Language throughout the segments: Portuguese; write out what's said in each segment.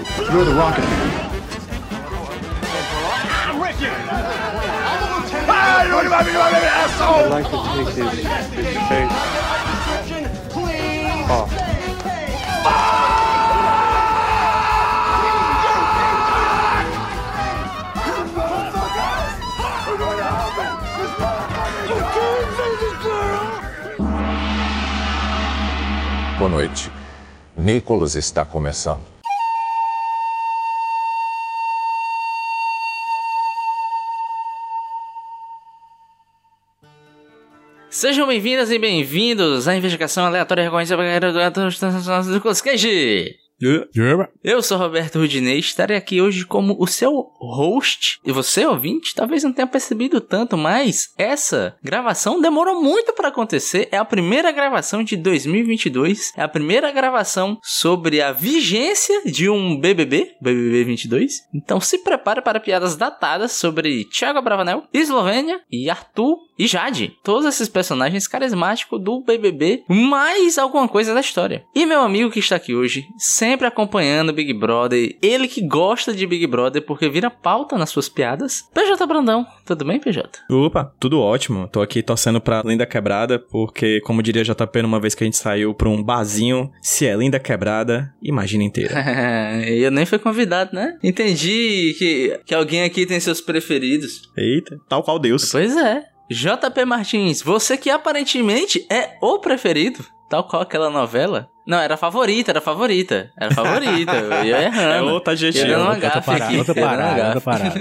You're the Rocket. I'd like to take his, face off. Boa noite. Nicholas está começando. Sejam bem-vindas e bem-vindos à investigação aleatória recorrente do Cage. Eu sou Roberto Rudinei e estarei aqui hoje como o seu host. E você, ouvinte, talvez não tenha percebido tanto, mas essa gravação demorou muito para acontecer. É a primeira gravação de 2022. É a primeira gravação sobre a vigência de um BBB, BBB 22. Então se prepare para piadas datadas sobre Thiago Abravanel, Eslovênia e Arthur e Jade. Todos esses personagens carismáticos do BBB, mais alguma coisa da história. E meu amigo que está aqui hoje, sempre acompanhando Big Brother, ele que gosta de Big Brother porque vira pauta nas suas piadas. PJ Brandão, tudo bem, PJ? Opa, tudo ótimo. Tô aqui torcendo pra Linda Quebrada, porque, como diria JP, numa vez que a gente saiu pra um barzinho, se é Linda Quebrada, imagina inteira. eu nem fui convidado, né? Entendi que, que alguém aqui tem seus preferidos. Eita, tal qual Deus. Pois é. JP Martins, você que aparentemente é o preferido, tal qual aquela novela. Não, era favorita, era favorita. Era favorita, eu ia errando. É outra adjetivo. Eu outra parada, aqui. outra parada, outra parada.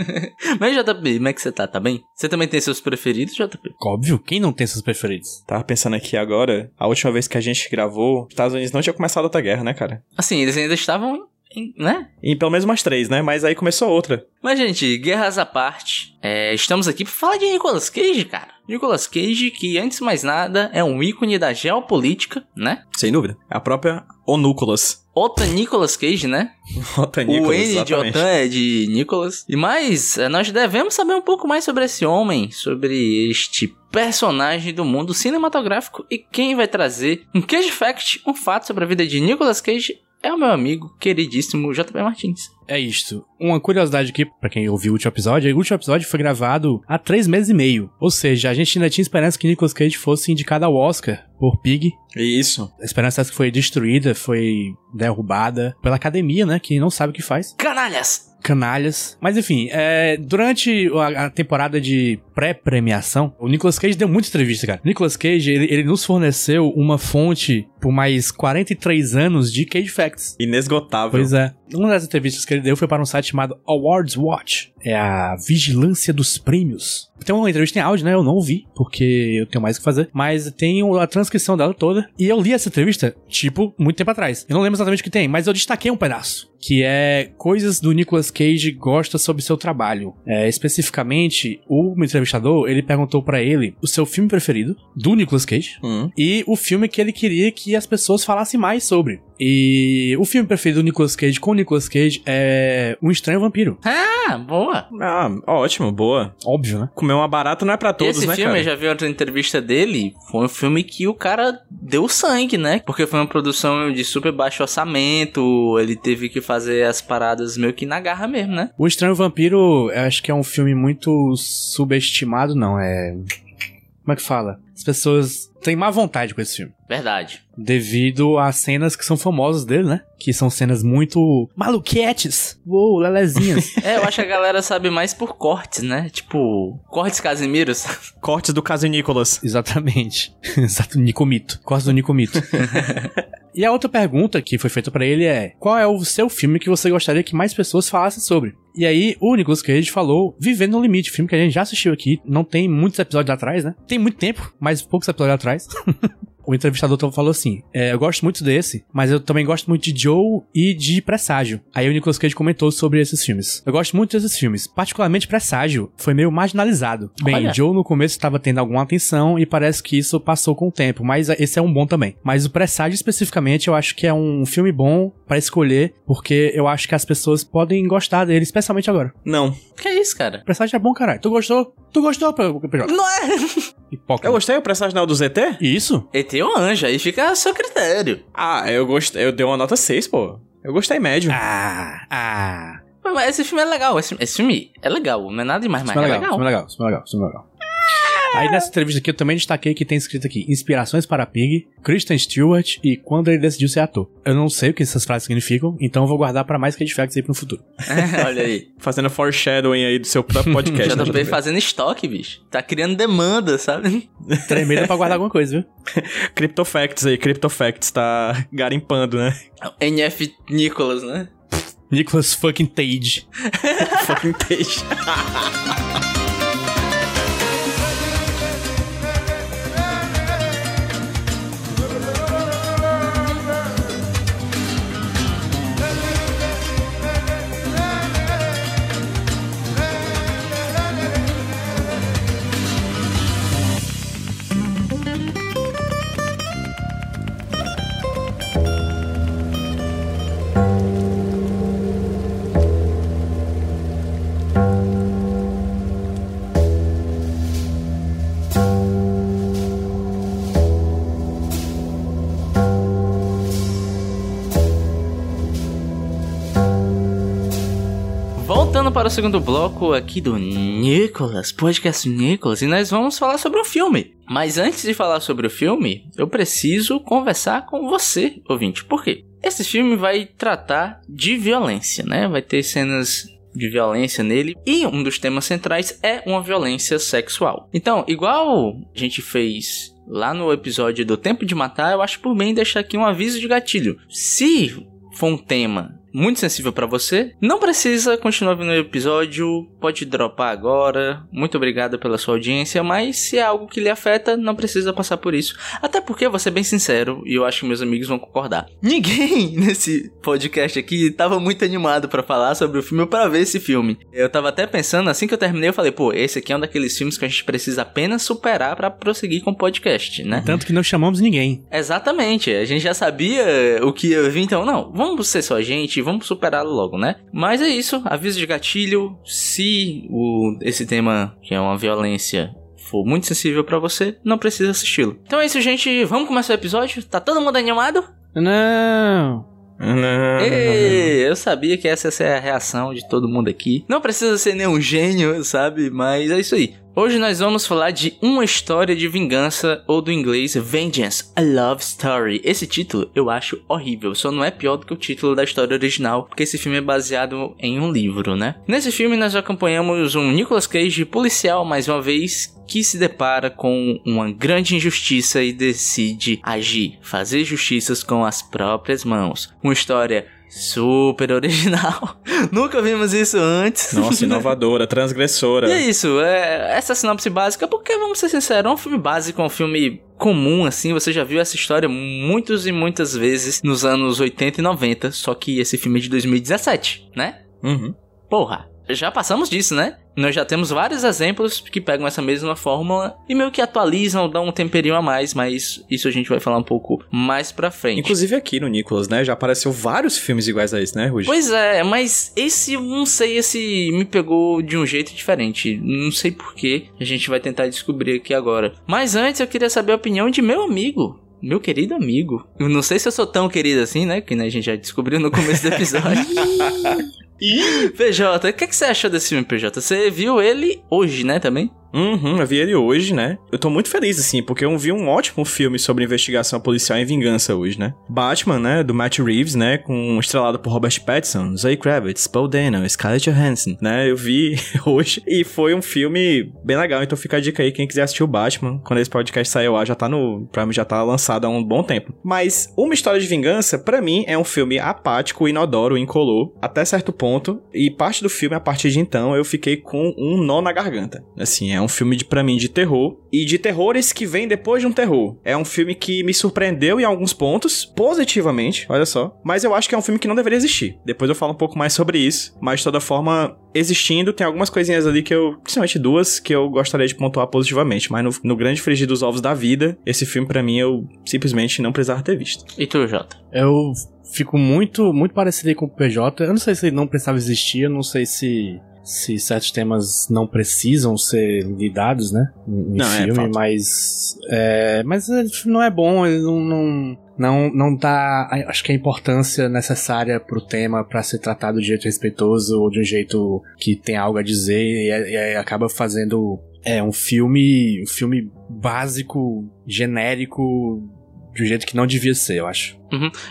Mas JP, como é que você tá? Tá bem? Você também tem seus preferidos, JP? Óbvio, quem não tem seus preferidos? Tava pensando aqui agora, a última vez que a gente gravou, os Estados Unidos não tinha começado outra guerra, né, cara? Assim, eles ainda estavam, em, né? Em pelo menos umas três, né? Mas aí começou outra. Mas, gente, guerras à parte, é, estamos aqui pra falar de Nicolas Cage, cara. Nicolas Cage, que antes de mais nada é um ícone da geopolítica, né? Sem dúvida. A própria Onúculas. Outra Nicolas Cage, né? Ota o Nicholas, N de exatamente. Otan é de Nicholas. E mais, eh, nós devemos saber um pouco mais sobre esse homem, sobre este personagem do mundo cinematográfico e quem vai trazer um Cage Fact, um fato sobre a vida de Nicolas Cage é o meu amigo queridíssimo JP Martins. É isto. Uma curiosidade aqui, pra quem ouviu o último episódio, o último episódio foi gravado há três meses e meio. Ou seja, a gente ainda tinha esperança que Nicolas Cage fosse indicado ao Oscar por Pig. Isso. A esperança essa que foi destruída, foi derrubada pela academia, né? Que não sabe o que faz. Canalhas! canalhas. Mas enfim, é, durante a, a temporada de pré-premiação, o Nicolas Cage deu muita entrevista, cara. O Nicolas Cage, ele, ele nos forneceu uma fonte por mais 43 anos de Cage Facts. Inesgotável. Pois é. Uma das entrevistas que ele deu foi para um site chamado Awards Watch. É a vigilância dos prêmios. Tem uma entrevista em áudio, né? Eu não ouvi, porque eu tenho mais o que fazer. Mas tem a transcrição dela toda. E eu li essa entrevista, tipo, muito tempo atrás. Eu não lembro exatamente o que tem, mas eu destaquei um pedaço. Que é coisas do Nicolas Cage gosta sobre seu trabalho. É, especificamente, o entrevistador, ele perguntou pra ele o seu filme preferido do Nicolas Cage. Hum. E o filme que ele queria que as pessoas falassem mais sobre. E o filme preferido do Nicolas Cage com o Nicolas Cage é Um Estranho Vampiro. Ah, boa! Ah, ótimo, boa. Óbvio, né? Comer uma barata não é pra todos, Esse né, filme, cara? eu já vi outra entrevista dele, foi um filme que o cara deu sangue, né? Porque foi uma produção de super baixo orçamento, ele teve que fazer as paradas meio que na garra mesmo, né? O Estranho Vampiro, eu acho que é um filme muito subestimado, não. É. Como é que fala? As pessoas têm má vontade com esse filme. Verdade. Devido às cenas que são famosas dele, né? Que são cenas muito maluquetes. Uou, lelezinhas. É, eu acho que a galera sabe mais por cortes, né? Tipo, cortes Casimiros. Cortes do caso Nicolas. Exatamente. Exato, Nicomito. Cortes do Nicomito. E a outra pergunta que foi feita pra ele é: qual é o seu filme que você gostaria que mais pessoas falassem sobre? E aí, o Nicolas Cage falou Vivendo no Limite, filme que a gente já assistiu aqui. Não tem muitos episódios atrás, né? Tem muito tempo, mas poucos episódios atrás. o entrevistador falou assim: é, Eu gosto muito desse, mas eu também gosto muito de Joe e de Presságio. Aí o Nicolas Cage comentou sobre esses filmes. Eu gosto muito desses filmes, particularmente Presságio, foi meio marginalizado. Bem, Olha. Joe no começo estava tendo alguma atenção e parece que isso passou com o tempo, mas esse é um bom também. Mas o Presságio especificamente eu acho que é um filme bom pra escolher, porque eu acho que as pessoas podem gostar dele, especialmente agora. Não. que é isso, cara? Presságio é bom, caralho. Tu gostou? Tu gostou, PJ? Não é. Hipócrita. Eu gostei do personagem do ZT? Isso? ET é um anjo, aí fica a seu critério. Ah, eu gostei. Eu dei uma nota 6, pô. Eu gostei médio. Ah, ah. Mas esse filme é legal, esse, esse filme é legal, não é nada demais, mas Isso é é legal. isso é legal, é legal, é legal. Aí nessa entrevista aqui eu também destaquei que tem escrito aqui Inspirações para Pig, Kristen Stewart e Quando ele decidiu ser ator. Eu não sei o que essas frases significam, então eu vou guardar pra mais que Facts aí pro futuro. Olha aí. Fazendo foreshadowing aí do seu próprio podcast. né, JP fazendo estoque, bicho. Tá criando demanda, sabe? Tremedo pra guardar alguma coisa, viu? Cryptofacts aí, Cryptofacts tá garimpando, né? NF Nicholas, né? Nicholas fucking Tage. Fucking peixe. O segundo bloco aqui do Nicholas, podcast Nicholas, e nós vamos falar sobre o filme. Mas antes de falar sobre o filme, eu preciso conversar com você, ouvinte. Por quê? Esse filme vai tratar de violência, né? Vai ter cenas de violência nele e um dos temas centrais é uma violência sexual. Então, igual a gente fez lá no episódio do Tempo de Matar, eu acho por bem deixar aqui um aviso de gatilho. Se for um tema muito sensível pra você, não precisa continuar vendo o episódio, pode dropar agora. Muito obrigado pela sua audiência, mas se é algo que lhe afeta, não precisa passar por isso. Até porque, vou ser bem sincero, e eu acho que meus amigos vão concordar. Ninguém nesse podcast aqui tava muito animado pra falar sobre o filme ou pra ver esse filme. Eu tava até pensando, assim que eu terminei, eu falei, pô, esse aqui é um daqueles filmes que a gente precisa apenas superar pra prosseguir com o podcast, né? Tanto que não chamamos ninguém. Exatamente, a gente já sabia o que ia vir, então, não, vamos ser só a gente, vamos superá-lo logo, né? Mas é isso, aviso de gatilho, se o, esse tema, que é uma violência, for muito sensível pra você, não precisa assisti-lo. Então é isso, gente, vamos começar o episódio? Tá todo mundo animado? Não. Não. Ei, eu sabia que essa ia ser a reação de todo mundo aqui. Não precisa ser nenhum gênio, sabe? Mas é isso aí. Hoje nós vamos falar de uma história de vingança, ou do inglês Vengeance, a Love Story. Esse título eu acho horrível, só não é pior do que o título da história original, porque esse filme é baseado em um livro, né? Nesse filme nós acompanhamos um Nicolas Cage policial, mais uma vez, que se depara com uma grande injustiça e decide agir, fazer justiças com as próprias mãos. Uma história super original. Nunca vimos isso antes. Nossa, inovadora, transgressora. E é isso, é, essa sinopse básica, porque vamos ser sinceros, é um filme básico, é um filme comum, assim, você já viu essa história muitas e muitas vezes nos anos 80 e 90, só que esse filme é de 2017, né? Uhum. Porra, já passamos disso, né? Nós já temos vários exemplos que pegam essa mesma fórmula e meio que atualizam, dão um temperinho a mais, mas isso a gente vai falar um pouco mais pra frente. Inclusive aqui no Nicolas, né? Já apareceu vários filmes iguais a esse, né, Rudy? Pois é, mas esse, eu não sei, esse me pegou de um jeito diferente. Não sei porquê. A gente vai tentar descobrir aqui agora. Mas antes eu queria saber a opinião de meu amigo. Meu querido amigo. Eu não sei se eu sou tão querido assim, né? Que né, a gente já descobriu no começo do episódio. PJ, o que, que você achou desse filme, PJ? Você viu ele hoje, né, também? Uhum, eu vi ele hoje, né? Eu tô muito feliz, assim, porque eu vi um ótimo filme sobre investigação policial e vingança hoje, né? Batman, né? Do Matt Reeves, né? Com estrelado por Robert Pattinson, Zoe Kravitz, Paul Dano, Scarlett Johansson, né? Eu vi hoje e foi um filme bem legal, então fica a dica aí, quem quiser assistir o Batman, quando esse podcast sair lá, já tá no... Pra mim já tá lançado há um bom tempo. Mas Uma História de Vingança, pra mim, é um filme apático, inodoro, incolor, até certo ponto, e parte do filme, a partir de então, eu fiquei com um nó na garganta. Assim, é um filme, de, pra mim, de terror. E de terrores que vem depois de um terror. É um filme que me surpreendeu em alguns pontos, positivamente, olha só. Mas eu acho que é um filme que não deveria existir. Depois eu falo um pouco mais sobre isso. Mas, de toda forma, existindo, tem algumas coisinhas ali que eu... Principalmente duas, que eu gostaria de pontuar positivamente. Mas no, no grande frigir dos ovos da vida, esse filme, pra mim, eu simplesmente não precisava ter visto. E tu, Jota? Eu fico muito, muito parecido aí com o PJ. Eu não sei se ele não precisava existir, eu não sei se se certos temas não precisam ser lidados, né? Em Não, é filme, fato. mas. É, mas não é bom, ele não, não, não, não dá, a- acho que a importância necessária pro tema pra ser tratado de jeito respeitoso ou de um jeito que tem algo a dizer e, aí- e acaba fazendo é um filme, um filme básico, genérico, de um jeito que não devia ser, eu acho.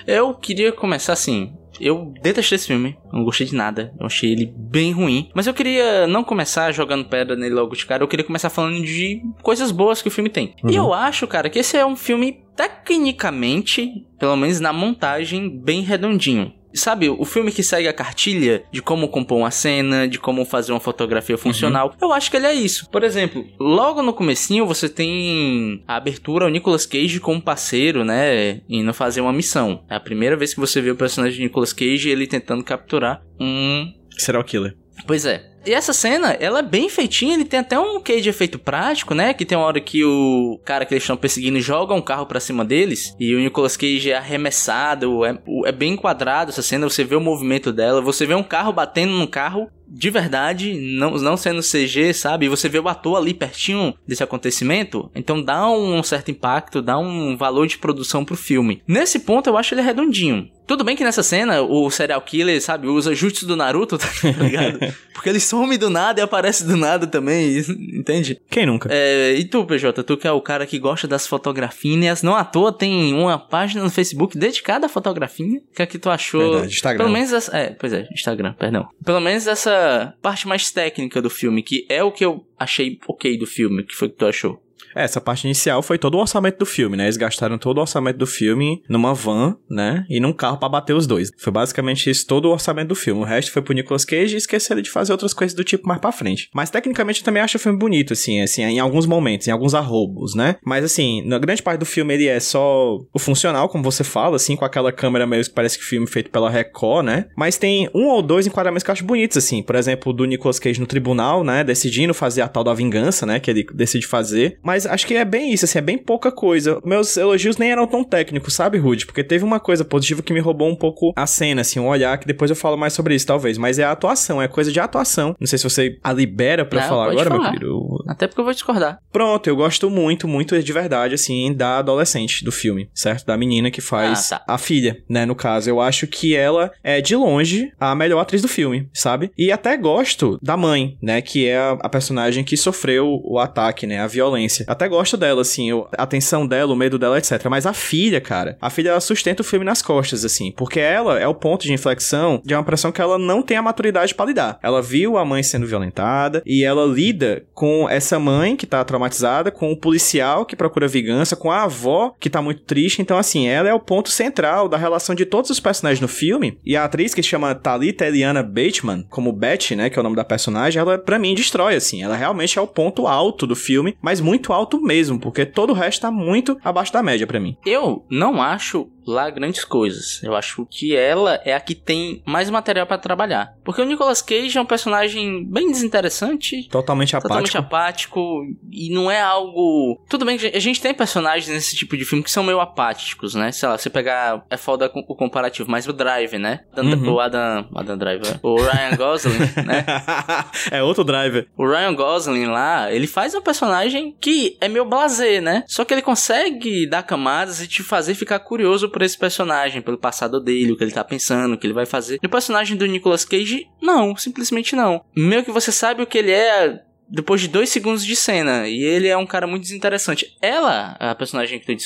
Eu queria começar assim. Eu detestei esse filme, não gostei de nada, eu achei ele bem ruim. Mas eu queria não começar jogando pedra nele logo de cara, eu queria começar falando de coisas boas que o filme tem. E eu acho, cara, que esse é um filme tecnicamente, pelo menos na montagem, bem redondinho. Sabe, o filme que segue a cartilha de como compor uma cena, de como fazer uma fotografia funcional, eu acho que ele é isso. Por exemplo, logo no comecinho você tem a abertura o Nicolas Cage com um parceiro, né, indo fazer uma missão. É a primeira vez que você vê o personagem de Nicolas Cage ele tentando capturar um Serial killer. Pois é. E essa cena, ela é bem feitinha, ele tem até um quê de efeito prático, né? Que tem uma hora que o cara que eles estão perseguindo joga um carro pra cima deles e o Nicolas Cage é arremessado, é, é bem enquadrado essa cena, você vê o movimento dela, você vê um carro batendo num carro de verdade, não, não sendo CG, sabe? E você vê o ator ali pertinho desse acontecimento, então dá um certo impacto, dá um valor de produção pro filme. Nesse ponto eu acho ele redondinho. Tudo bem que nessa cena o serial killer, sabe, usa jutsu do Naruto, tá ligado? Porque ele some do nada e aparece do nada também, entende? Quem nunca? É, e tu, PJ, tu que é o cara que gosta das fotografinhas, não à toa tem uma página no Facebook dedicada à fotografinha. O que é que tu achou? Verdade, Instagram. Pelo menos essa. É, pois é, Instagram, perdão. Pelo menos essa parte mais técnica do filme, que é o que eu achei ok do filme. Que foi que tu achou? É, essa parte inicial foi todo o orçamento do filme, né? Eles gastaram todo o orçamento do filme numa van, né? E num carro pra bater os dois. Foi basicamente isso, todo o orçamento do filme. O resto foi pro Nicolas Cage e esqueceram de fazer outras coisas do tipo mais pra frente. Mas tecnicamente eu também acho o filme bonito, assim, assim, em alguns momentos, em alguns arrobos, né? Mas assim, na grande parte do filme ele é só o funcional, como você fala, assim, com aquela câmera meio que parece que filme feito pela Record, né? Mas tem um ou dois enquadramentos que eu acho bonitos, assim. Por exemplo, do Nicolas Cage no tribunal, né? Decidindo fazer a tal da vingança, né? Que ele decide fazer. Mas acho que é bem isso, assim, é bem pouca coisa. Meus elogios nem eram tão técnicos, sabe, Rude? Porque teve uma coisa positiva que me roubou um pouco a cena, assim, um olhar, que depois eu falo mais sobre isso, talvez. Mas é a atuação, é coisa de atuação. Não sei se você a libera pra Não, falar agora, meu falar. querido. Eu- Até porque eu vou discordar. Pronto, eu gosto muito, muito de verdade, assim, da adolescente do filme, certo? Da menina que faz Ah, tá. a filha, né? No caso, eu acho que ela é, de longe, a melhor atriz do filme, sabe? E até gosto da mãe, né? Que é a personagem que sofreu o ataque, né? A violência. Até gosto dela, assim, a tensão dela, o medo dela, etc. Mas a filha, cara, a filha ela sustenta o filme nas costas, assim, porque ela é o ponto de inflexão de uma pressão que ela não tem a maturidade pra lidar. Ela viu a mãe sendo violentada e ela lida com essa mãe que tá traumatizada, com o policial que procura vingança, com a avó que tá muito triste. Então, assim, ela é o ponto central da relação de todos os personagens no filme. E a atriz que se chama Talita Eliana Bateman, como Betty, né, que é o nome da personagem, ela pra mim destrói, assim. Ela realmente é o ponto alto do filme, mas muito alto mesmo, porque todo o resto tá muito abaixo da média pra mim. Eu não acho lá grandes coisas. Eu acho que ela é a que tem mais material pra trabalhar. Porque o Nicolas Cage é um personagem bem desinteressante. Totalmente apático. Totalmente apático e não é algo. Tudo bem que a gente tem personagens nesse tipo de filme que são meio apáticos, né? Sei lá, você pegar. É foda o comparativo, mas o Drive, né? Uhum. O Adam. Adam Driver. O Ryan Gosling, né? é outro driver. O Ryan Gosling lá, ele faz um personagem que é meio blasé, né? Só que ele consegue dar camadas e te fazer ficar curioso por esse personagem, pelo passado dele, o que ele tá pensando, o que ele vai fazer. E o personagem do Nicolas Cage, não, simplesmente não. Meio que você sabe o que ele é depois de dois segundos de cena, e ele é um cara muito desinteressante. Ela, a personagem que tu,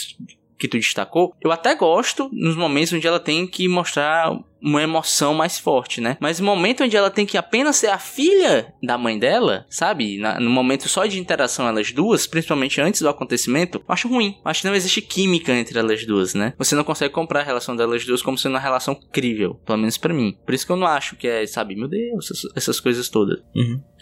que tu destacou, eu até gosto nos momentos onde ela tem que mostrar uma emoção mais forte, né? Mas no momento onde ela tem que apenas ser a filha da mãe dela, sabe? Na- no momento só de interação elas duas, principalmente antes do acontecimento, eu acho ruim. Eu acho que não existe química entre elas duas, né? Você não consegue comprar a relação delas duas como sendo uma relação crível, pelo menos pra mim. Por isso que eu não acho que é, sabe, meu Deus, essas, essas coisas todas.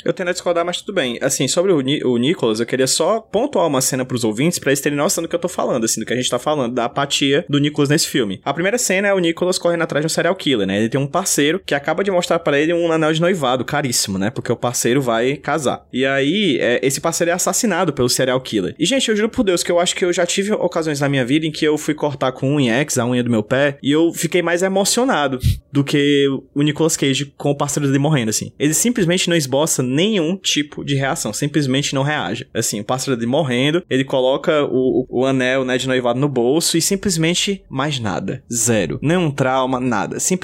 Eu tendo a discordar, mas tudo bem. Assim, sobre o, Ni- o Nicholas, eu queria só pontuar uma cena pros ouvintes pra eles terem noção do que eu tô falando, assim, do que a gente tá falando, da apatia do Nicholas nesse filme. A primeira cena é o Nicholas correndo atrás de um serial killer, né? Ele tem um parceiro que acaba de mostrar pra ele um anel de noivado caríssimo, né? Porque o parceiro vai casar. E aí, é, esse parceiro é assassinado pelo serial killer. E, gente, eu juro por Deus que eu acho que eu já tive ocasiões na minha vida em que eu fui cortar com unha X, a unha do meu pé, e eu fiquei mais emocionado do que o Nicolas Cage com o parceiro dele morrendo, assim. Ele simplesmente não esboça nenhum tipo de reação, simplesmente não reage. Assim, o pássaro dele morrendo, ele coloca o, o, o anel, né, de noivado no bolso e simplesmente mais nada. Zero. Nenhum trauma, nada. Simplesmente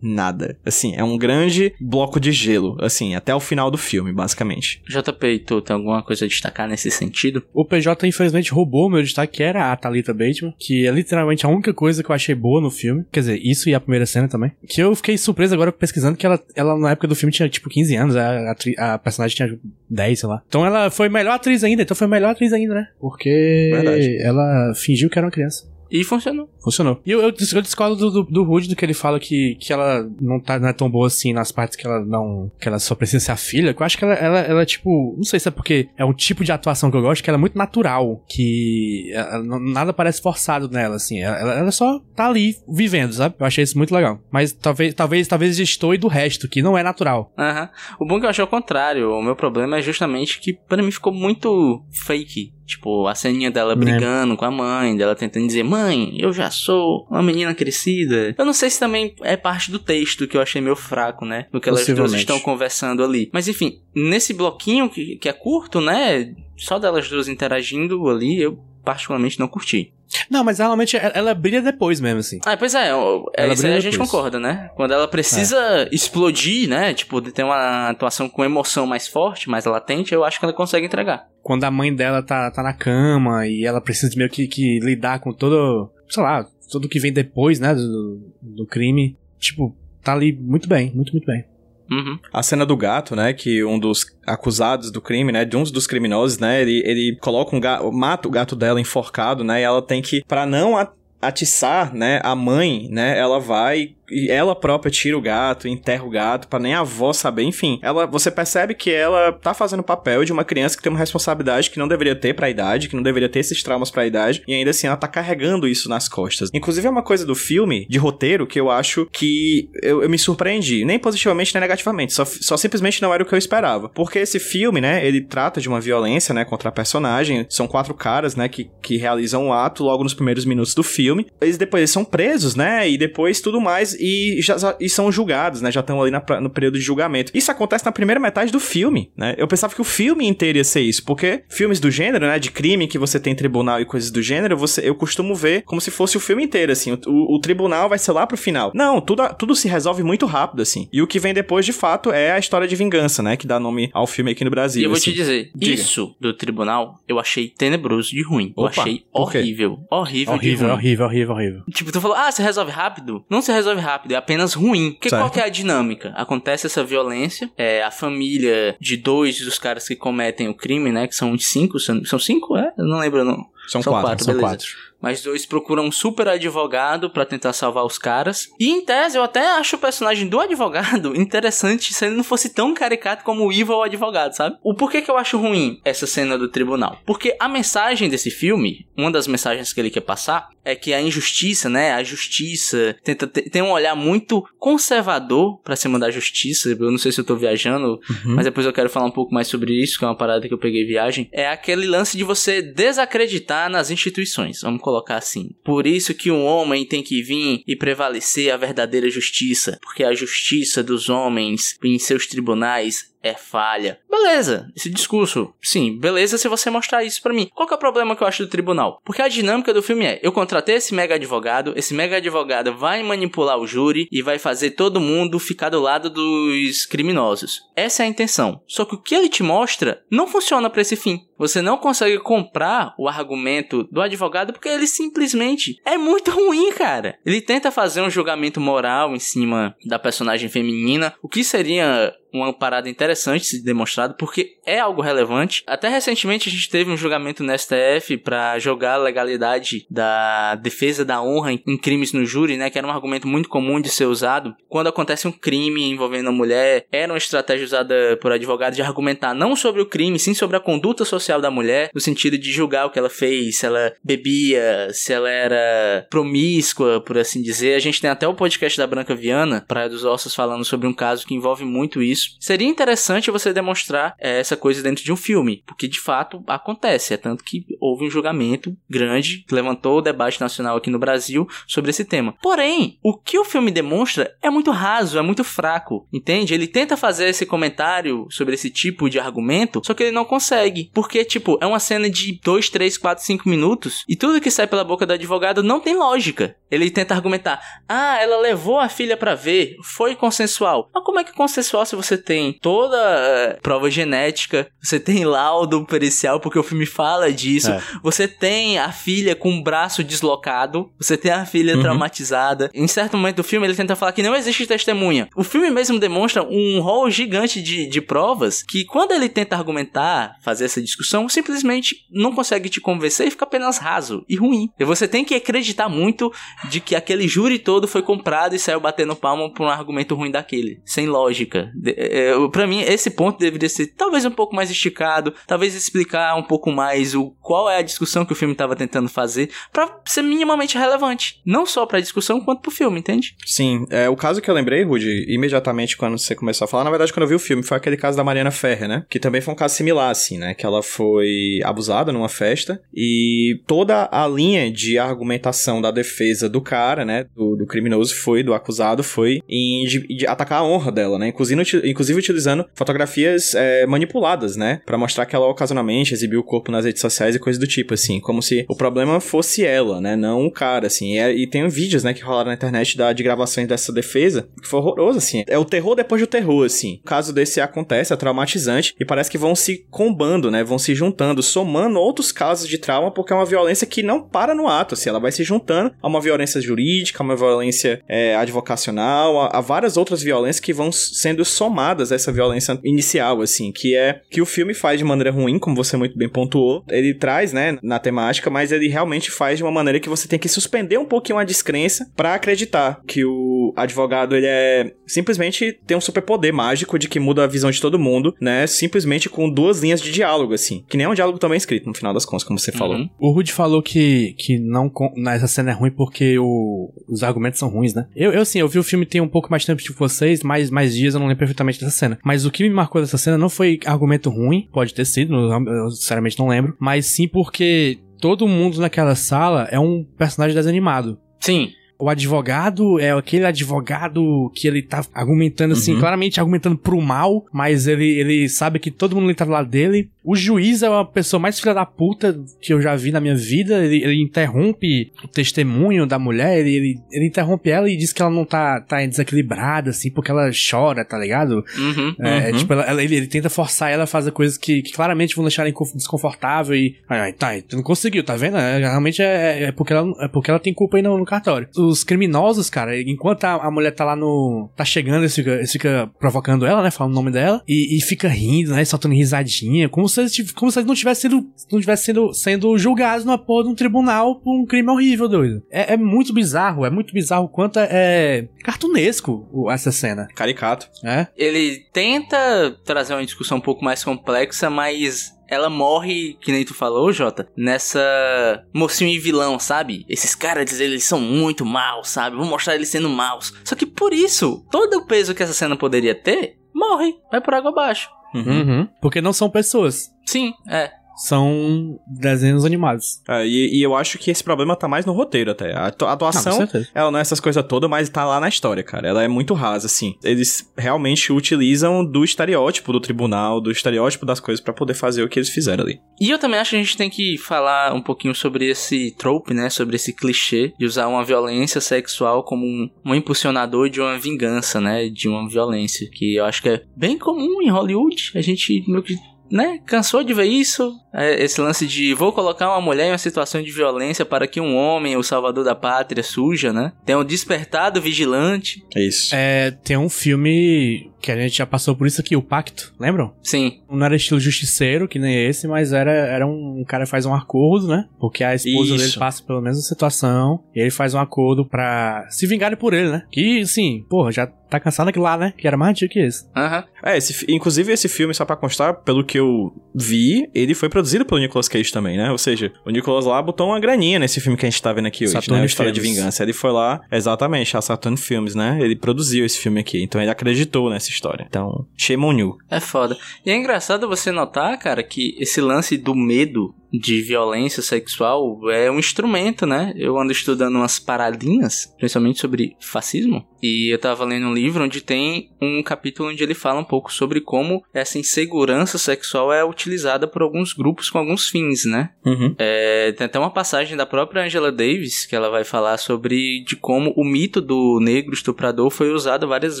nada. Assim, é um grande bloco de gelo, assim, até o final do filme, basicamente. JP, tu tem alguma coisa a destacar nesse sentido? O PJ, infelizmente, roubou o meu destaque, que era a Thalita Bateman, que é literalmente a única coisa que eu achei boa no filme. Quer dizer, isso e a primeira cena também. Que eu fiquei surpreso agora pesquisando que ela, ela na época do filme tinha tipo 15 anos, a, a, a personagem tinha 10, sei lá. Então ela foi melhor atriz ainda, então foi melhor atriz ainda, né? Porque Verdade. ela fingiu que era uma criança. E funcionou. Funcionou. E eu, eu, eu discordo do, do, do Rude do que ele fala que, que ela não, tá, não é tão boa assim nas partes que ela não. que ela só precisa ser a filha. Que eu acho que ela, ela, ela é tipo. Não sei se é porque é um tipo de atuação que eu gosto, que ela é muito natural. Que ela não- nada parece forçado nela, assim. Ela, ela- ela só tá ali vivendo, sabe? Eu achei isso muito legal. Mas talvez, talvez, talvez estou do resto, que não é natural. Aham. O bom é que eu achei o contrário. O meu problema é justamente que pra mim ficou muito fake. Tipo, a ceninha dela brigando com a mãe, dela tentando dizer, mãe, eu já sou uma menina crescida. Eu não sei se também é parte do texto que eu achei meio fraco, né? Do que elas duas estão conversando ali. Mas enfim, nesse bloquinho que, que é curto, né? Só delas duas interagindo ali, eu particularmente não curti. Não, mas realmente ela, ela brilha depois mesmo, assim. Ah, pois é, é isso aí a gente depois. concorda, né? Quando ela precisa explodir, né? Tipo, ter uma atuação com emoção mais forte, mais latente, eu acho que ela consegue entregar. Quando a mãe dela tá, tá na cama e ela precisa meio que, que lidar com todo. sei lá, tudo que vem depois, né? Do, do crime. Tipo, tá ali muito bem, muito, muito bem. Uhum. A cena do gato, né, que um dos acusados do crime, né, de um dos criminosos, né, ele, ele coloca um gato, mata o gato dela enforcado, né, e ela tem que, pra não atiçar, né, a mãe, né, ela vai e ela própria tira o gato, enterra o gato pra nem a avó saber, enfim. Ela, você percebe que ela tá fazendo o papel de uma criança que tem uma responsabilidade que não deveria ter pra idade, que não deveria ter esses traumas pra idade, e ainda assim ela tá carregando isso nas costas. Inclusive é uma coisa do filme, de roteiro, que eu acho que eu, eu me surpreendi, nem positivamente nem negativamente, só, só simplesmente não era o que eu esperava. Porque esse filme, né, ele trata de uma violência, né, contra a personagem, são quatro caras, né, que, que realizam o ato logo nos primeiros minutos do filme. Eles depois eles são presos, né, e depois tudo mais, e, já, e são julgados, né, já estão ali na no período de julgamento. Isso acontece na primeira metade do filme, né, eu pensava que o filme inteiro ia ser isso, porque filmes do gênero, né, de crime que você tem tribunal e coisas do gênero, você, eu costumo ver como se fosse o filme inteiro, assim, o, o- o tribunal vai ser lá pro final. Não, tudo, tudo se resolve muito rápido, assim, e o que vem depois, de fato, é a história de vingança, né, que dá nome ao filme aqui no Brasil. E eu vou assim. te dizer, Diga. isso do tribunal eu achei tenebroso de ruim. Eu Opa, achei por quê? horrível. Horrível, de Horrível, horrível, horrível, horrível. Tipo, tu falou, ah, você resolve rápido? Não se resolve rápido, é apenas ruim. Porque Certo. qual que é a dinâmica? Acontece essa violência, é, a família de dois dos caras que cometem o crime, né? Que são cinco, são são cinco, é? Eu não lembro, não. São, São quatro. quatro. São beleza. quatro. Mas dois procuram um super advogado pra tentar salvar os caras. E em tese, eu até acho o personagem do advogado interessante se ele não fosse tão caricato como o Evil advogado, sabe? O porquê que eu acho ruim essa cena do tribunal? Porque a mensagem desse filme, uma das mensagens que ele quer passar, é que a injustiça, né? A justiça tenta te- tem um olhar muito conservador pra cima da justiça. Eu não sei se eu tô viajando, Uhum. mas depois eu quero falar um pouco mais sobre isso, que é uma parada que eu peguei viagem. É aquele lance de você desacreditar nas instituições, vamos colocar assim. Por isso que um homem tem que vir e prevalecer a verdadeira justiça, porque a justiça dos homens em seus tribunais é falha. Beleza, esse discurso, sim, beleza se você mostrar isso pra mim. Qual que é o problema que eu acho do tribunal? Porque a dinâmica do filme é, eu contratei esse mega advogado, esse mega advogado vai manipular o júri e vai fazer todo mundo ficar do lado dos criminosos. Essa é a intenção. Só que o que ele te mostra não funciona pra esse fim. Você não consegue comprar o argumento do advogado porque ele simplesmente é muito ruim, cara. Ele tenta fazer um julgamento moral em cima da personagem feminina, o que seria uma parada interessante ser demonstrado, porque é algo relevante. Até recentemente a gente teve um julgamento no STF pra jogar a legalidade da defesa da honra em, crimes no júri, né? Que era um argumento muito comum de ser usado. Quando acontece um crime envolvendo uma mulher, era uma estratégia usada por advogados de argumentar não sobre o crime, sim sobre a conduta social da mulher, no sentido de julgar o que ela fez, se ela bebia, se ela era promíscua, por assim dizer. A gente tem até o podcast da Branca Viana, Praia dos Ossos, falando sobre um caso que envolve muito isso. Disso. Seria interessante você demonstrar é, essa coisa dentro de um filme, porque de fato acontece. É tanto que houve um julgamento grande que levantou o debate nacional aqui no Brasil sobre esse tema. Porém, o que o filme demonstra é muito raso, é muito fraco, entende? Ele tenta fazer esse comentário sobre esse tipo de argumento, só que ele não consegue, porque, tipo, é uma cena de 2, 3, 4, 5 minutos e tudo que sai pela boca do advogado não tem lógica. Ele tenta argumentar: ah, ela levou a filha para ver, foi consensual. Mas como é que é consensual se você tem toda uh, prova genética, você tem laudo pericial, porque o filme fala disso, é. você tem a filha com o braço deslocado, você tem a filha uhum. traumatizada. Em certo momento do filme, ele tenta falar que não existe testemunha. O filme mesmo demonstra um rol gigante de, de provas que, quando ele tenta argumentar, fazer essa discussão, simplesmente não consegue te convencer e fica apenas raso e ruim. E você tem que acreditar muito de que aquele júri todo foi comprado e saiu batendo palma por um argumento ruim daquele, sem lógica. É, para mim, esse ponto deveria ser talvez um pouco mais esticado, talvez explicar um pouco mais o qual é a discussão que o filme estava tentando fazer, para ser minimamente relevante, não só para a discussão quanto pro filme, entende? Sim, é o caso que eu lembrei, Rudy, imediatamente quando você começou a falar, na verdade quando eu vi o filme, foi aquele caso da Mariana Ferrer, né? Que também foi um caso similar assim, né? Que ela foi abusada numa festa e toda a linha de argumentação da defesa do cara, né, do, do criminoso foi, do acusado, foi em de, de atacar a honra dela, né, inclusive, inclusive utilizando fotografias é, manipuladas, né, para mostrar que ela ocasionalmente exibiu o corpo nas redes sociais e coisas do tipo, assim, como se o problema fosse ela, né, não o cara, assim, e, é, e tem vídeos, né, que rolaram na internet da, de gravações dessa defesa, que foi horroroso, assim, é o terror depois do terror, assim, o caso desse acontece, é traumatizante, e parece que vão se combando, né, vão se juntando, somando outros casos de trauma, porque é uma violência que não para no ato, assim, ela vai se juntando a uma violência jurídica, a uma violência é, advocacional, a, a, várias outras violências que vão sendo somadas a essa violência inicial, assim, que é que o filme faz de maneira ruim, como você muito bem pontuou. Ele traz, né, na temática, mas ele realmente faz de uma maneira que você tem que suspender um pouquinho a descrença para acreditar que o advogado ele é simplesmente tem um superpoder mágico de que muda a visão de todo mundo, né, simplesmente com duas linhas de diálogo, assim, que nem é um diálogo também escrito no final das contas, como você falou. Uhum. O Rude falou que, que não essa cena é ruim porque o, os argumentos são ruins, né? Eu, eu sim, eu vi o filme tem um pouco mais tempo de vocês, mais, mais dias, eu não lembro perfeitamente dessa cena. Mas o que me marcou dessa cena não foi argumento ruim, pode ter sido, eu sinceramente não lembro, mas sim porque todo mundo naquela sala é um personagem desanimado. Sim o advogado é aquele advogado que ele tá argumentando assim, uhum. claramente argumentando pro mal, mas ele, ele sabe que todo mundo tá do lado dele. O juiz é uma pessoa mais filha da puta que eu já vi na minha vida. Ele, ele interrompe o testemunho da mulher, ele, ele, ele, interrompe ela e diz que ela não tá, tá desequilibrada, assim, porque ela chora, tá ligado? Uhum, é, uhum. Tipo, ela, ela, ele, ele, tenta forçar ela a fazer coisas que, que claramente vão deixar ela desconfortável e. Ai, tá, tu não conseguiu, tá vendo? É, realmente é, é, porque ela, é porque ela tem culpa aí no, no cartório. Os criminosos, cara, enquanto a, a mulher tá lá no. tá chegando, eles fica, eles fica provocando ela, né? Falando o nome dela, e, e fica rindo, né? Soltando risadinha, como se se, como se eles não tivessem sido, não tivessem sendo, sendo julgados numa porra de um tribunal por um crime horrível, doido. É, é muito bizarro, é muito bizarro quanto é, é cartunesco essa cena. Caricato. É? Ele tenta trazer uma discussão um pouco mais complexa, mas ela morre, que nem tu falou, Jota, nessa mocinho e vilão, sabe? Esses caras, eles são muito maus, sabe? Vou mostrar eles sendo maus. Só que por isso, todo o peso que essa cena poderia ter, morre, vai por água abaixo. Uhum. Uhum. Porque não são pessoas. Sim, é são desenhos animados. É, e, e, eu acho que esse problema tá mais no roteiro até. A atuação, não, ela não é essas coisas todas, mas tá lá na história, cara. Ela é muito rasa, assim. Eles realmente utilizam do estereótipo do tribunal, do estereótipo das coisas para poder fazer o que eles fizeram ali. E eu também acho que a gente tem que falar um pouquinho sobre esse trope, né? Sobre esse clichê de usar uma violência sexual como um, um impulsionador de uma vingança, né? De uma violência. Que eu acho que é bem comum em Hollywood. A gente meio que né, cansou de ver isso. É, esse lance de vou colocar uma mulher em uma situação de violência para que um homem, o salvador da pátria, suja, né? Tem um despertado vigilante. É isso. É, tem um filme que a gente já passou por isso aqui, o Pacto, lembram? Sim. Não era estilo justiceiro, que nem esse, mas era, era um, um cara faz um acordo, né? Porque a esposa isso. dele passa pela mesma situação, e ele faz um acordo pra se vingarem por ele, né? Que, sim, porra, já tá cansado daquilo lá, né? Que era mais antigo que esse. Aham. Uhum. É, esse, inclusive esse filme, só pra constar, pelo que eu vi, ele foi produzido produzido pelo Nicolas Cage também, né? Ou seja, o Nicolas lá botou uma graninha nesse filme que a gente tá vendo aqui hoje, Saturn né? A História de Films. Vingança. Ele foi lá, exatamente, a Saturn Films, né? Ele produziu esse filme aqui, então ele acreditou nessa história. Então, shame on you. É foda. E é engraçado você notar, cara, que esse lance do medo de violência sexual é um instrumento, né? Eu ando estudando umas paradinhas, principalmente sobre fascismo, e eu tava lendo um livro onde tem um capítulo onde ele fala um pouco sobre como essa insegurança sexual é utilizada por alguns grupos com alguns fins, né? Uhum. É, tem até uma passagem da própria Angela Davis que ela vai falar sobre de como o mito do negro estuprador foi usado várias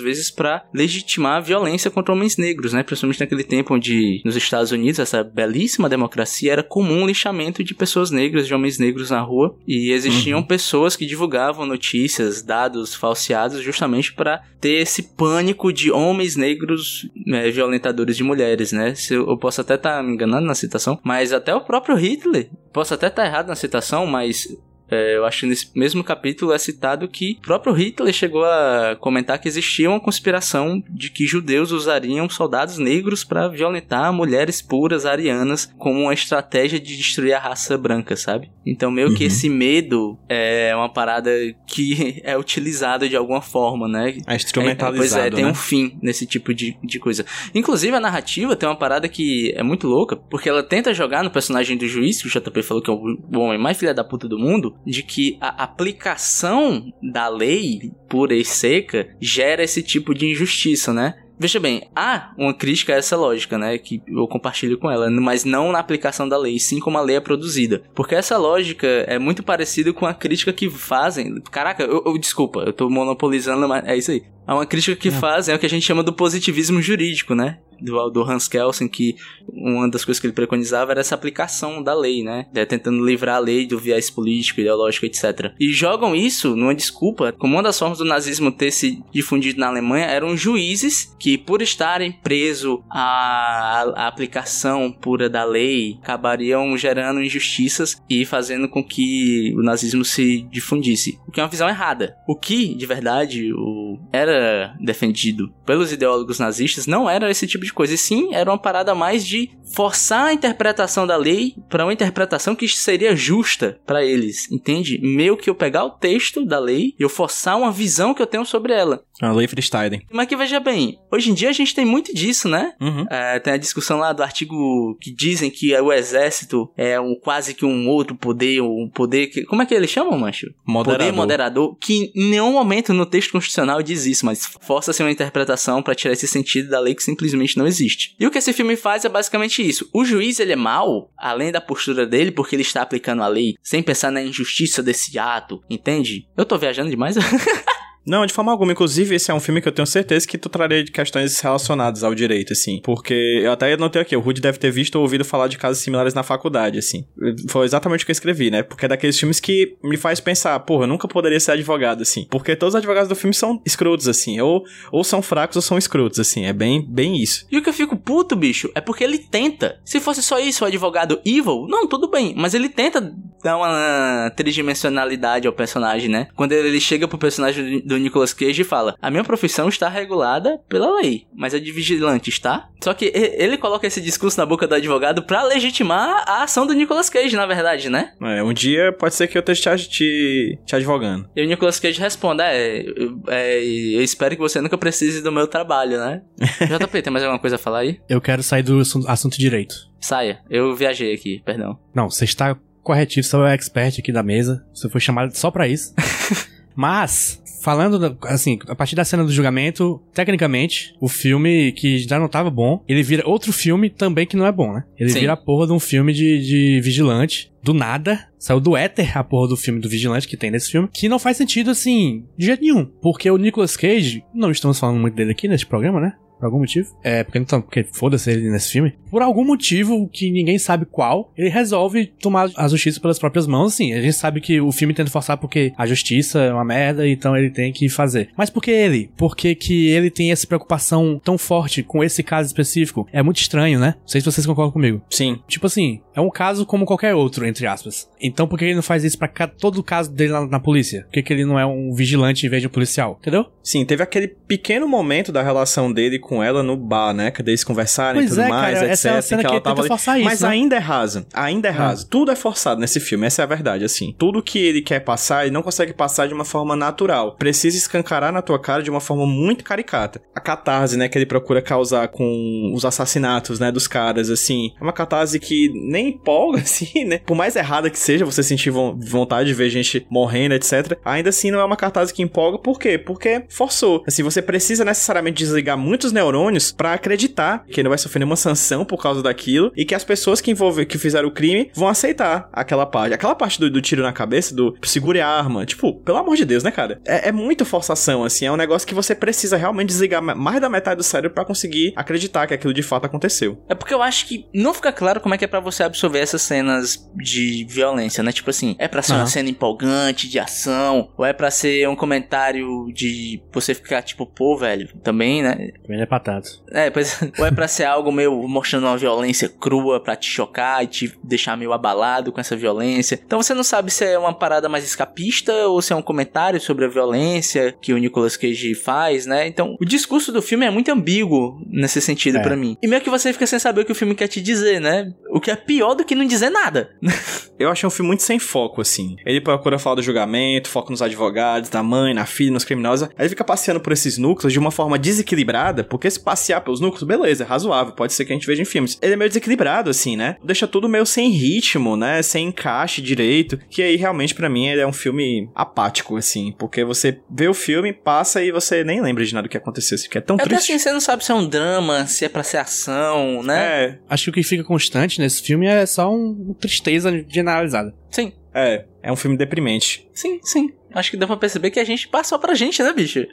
vezes para legitimar a violência contra homens negros, né? Principalmente naquele tempo onde nos Estados Unidos essa belíssima democracia era comum o lixamento de pessoas negras, de homens negros na rua e existiam pessoas que divulgavam notícias, dados falseados justamente para ter esse pânico de homens negros né, violentadores de mulheres, né? Se eu, eu posso até estar me enganando na citação, mas até o próprio Hitler, posso até estar errado na citação, mas é, eu acho que nesse mesmo capítulo é citado que o próprio Hitler chegou a comentar que existia uma conspiração de que judeus usariam soldados negros para violentar mulheres puras arianas como uma estratégia de destruir a raça branca, sabe? Então meio que Uhum. esse medo é uma parada que é utilizada de alguma forma, né? É instrumentalizado, pois é, tem né? um fim nesse tipo de, de coisa. Inclusive, a narrativa tem uma parada que é muito louca, porque ela tenta jogar no personagem do juiz, que o JP falou que é o o homem mais filha da puta do mundo, de que a aplicação da lei pura e seca gera esse tipo de injustiça, né? Veja bem, há uma crítica a essa lógica, né? Que eu compartilho com ela, mas não na aplicação da lei, sim como a lei é produzida. Porque essa lógica é muito parecida com a crítica que fazem. Caraca, eu, eu- desculpa, eu tô monopolizando, mas é isso aí. Há uma crítica que fazem é o que a gente chama do positivismo jurídico, né? Do, do Hans Kelsen, que uma das coisas que ele preconizava era essa aplicação da lei, né? É, tentando livrar a lei do viés político, ideológico, etc. E jogam isso numa desculpa, como uma das formas do nazismo ter se difundido na Alemanha eram juízes que, por estarem presos à, à aplicação pura da lei, acabariam gerando injustiças e fazendo com que o nazismo se difundisse. O que é uma visão errada. O que, de verdade, o... era defendido pelos ideólogos nazistas não era esse tipo de coisa, e sim era uma parada mais de forçar a interpretação da lei para uma interpretação que seria justa para eles, entende? Meio que eu pegar o texto da lei e eu forçar uma visão que eu tenho sobre ela. A lei freestyle. Mas que veja bem, hoje em dia a gente tem muito disso, né? Uhum. É, tem a discussão lá do artigo que dizem que o exército é um quase que um outro poder, um poder que. Como é que eles chamam, mancho? Moderador. Poder moderador, que em nenhum momento no texto constitucional diz isso, mas força-se uma interpretação pra tirar esse sentido da lei que simplesmente não existe. E o que esse filme faz é basicamente isso. O juiz, ele é mau, além da postura dele, porque ele está aplicando a lei sem pensar na injustiça desse ato, entende? Eu tô viajando demais? Não, de forma alguma. Inclusive, esse é um filme que eu tenho certeza que tu traria de questões relacionadas ao direito, assim. Porque eu até anotei aqui, o Rudy deve ter visto ou ouvido falar de casos similares na faculdade, assim. Foi exatamente o que eu escrevi, né? Porque é daqueles filmes que me faz pensar, porra, eu nunca poderia ser advogado, assim. Porque todos os advogados do filme são escrotos, assim. Ou, ou são fracos ou são escrotos, assim. É bem, bem isso. E o que eu fico puto, bicho, é porque ele tenta. Se fosse só isso, o advogado evil, não, tudo bem. Mas ele tenta dar uma tridimensionalidade ao personagem, né? Quando ele chega pro personagem do Nicolas Cage e fala: A minha profissão está regulada pela lei, mas a de vigilante está? Só que ele coloca esse discurso na boca do advogado pra legitimar a ação do Nicolas Cage, na verdade, né? É, um dia pode ser que eu esteja te, te, te advogando. E o Nicolas Cage responde: É, eu, é, eu espero que você nunca precise do meu trabalho, né? JP, tem mais alguma coisa a falar aí? Eu quero sair do assunto, assunto direito. Saia, eu viajei aqui, perdão. Não, você está corretivo, você é o expert aqui da mesa. Você foi chamado só pra isso. Mas, falando, da- assim, a partir da cena do julgamento, tecnicamente, o filme que já não tava bom, ele vira outro filme também que não é bom, né? Ele Sim. vira a porra de um filme de, de vigilante. Do nada, saiu do éter a porra do filme do Vigilante que tem nesse filme, que não faz sentido, assim, de jeito nenhum. Porque o Nicolas Cage, não estamos falando muito dele aqui nesse programa, né? Por algum motivo. É, porque, então, porque foda-se ele nesse filme. Por algum motivo que ninguém sabe qual, ele resolve tomar a justiça pelas próprias mãos, assim. A gente sabe que o filme tenta forçar porque a justiça é uma merda, então ele tem que fazer. Mas por que ele? Por que que ele tem essa preocupação tão forte com esse caso específico? É muito estranho, né? Não sei se vocês concordam comigo. Sim. Tipo assim, é um caso como qualquer outro, entre aspas. Então por que ele não faz isso pra todo o caso dele na, na polícia? Por que, que ele não é um vigilante em vez de um policial? Entendeu? Sim, teve aquele pequeno momento da relação dele com ela no bar, né? Que eles conversarem e tudo é, mais, cara, etc. essa é a cena que que ela tava ali. isso, Mas né? ainda é raso. Ainda é raso. Tudo é forçado nesse filme, essa é a verdade, assim. Tudo que ele quer passar, ele não consegue passar de uma forma natural. Precisa escancarar na tua cara de uma forma muito caricata. A catarse, né, que ele procura causar com os assassinatos, né, dos caras, assim. É uma catarse que nem empolga, assim, né? Por mais errada que seja, você sentir von- vontade de ver gente morrendo, etc. Ainda assim, não é uma catarse que empolga. Por quê? Porque forçou. Assim, você precisa necessariamente desligar muitos neurônios pra acreditar que ele vai sofrer uma sanção por causa daquilo e que as pessoas que envolvem, que fizeram o crime vão aceitar aquela parte. Aquela parte do, do tiro na cabeça, do segure a arma. Tipo, pelo amor de Deus, né, cara? É, é muita forçação, assim. É um negócio que você precisa realmente desligar ma- mais da metade do cérebro pra conseguir acreditar que aquilo de fato aconteceu. É porque eu acho que não fica claro como é que é pra você absorver essas cenas de violência, né? Tipo assim, é pra ser uma Aham. cena empolgante, de ação, ou é pra ser um comentário de você ficar tipo, pô, velho, também, né? Ele é patata. É, pois, ou é pra ser algo meio mostrando uma violência crua pra te chocar e te deixar meio abalado com essa violência. Então você não sabe se é uma parada mais escapista ou se é um comentário sobre a violência que o Nicolas Cage faz, né? Então o discurso do filme é muito ambíguo nesse sentido É. pra mim. E meio que você fica sem saber o que o filme quer te dizer, né? O que é pior do que não dizer nada. Eu achei um filme muito sem foco, assim. Ele procura falar do julgamento, foca nos advogados, da mãe, na filha, nos criminosos. Aí ele fica passeando por esses núcleos de uma forma desequilibrada, porque se passear pelos núcleos, beleza, é razoável, pode ser que a gente veja em filmes. Ele é meio desequilibrado, assim, né? Deixa tudo meio sem ritmo, né? Sem encaixe direito. Que aí, realmente, pra mim, ele é um filme apático, assim. Porque você vê o filme, passa e você nem lembra de nada do que aconteceu, assim, que é tão Até triste. assim, você não sabe se é um drama, se é pra ser ação, né? É, Acho que o que fica constante nesse filme é só um, uma tristeza generalizada. Sim, é. É um filme deprimente. sim, sim. Acho que dá pra perceber que a gente passou pra gente, né, bicho?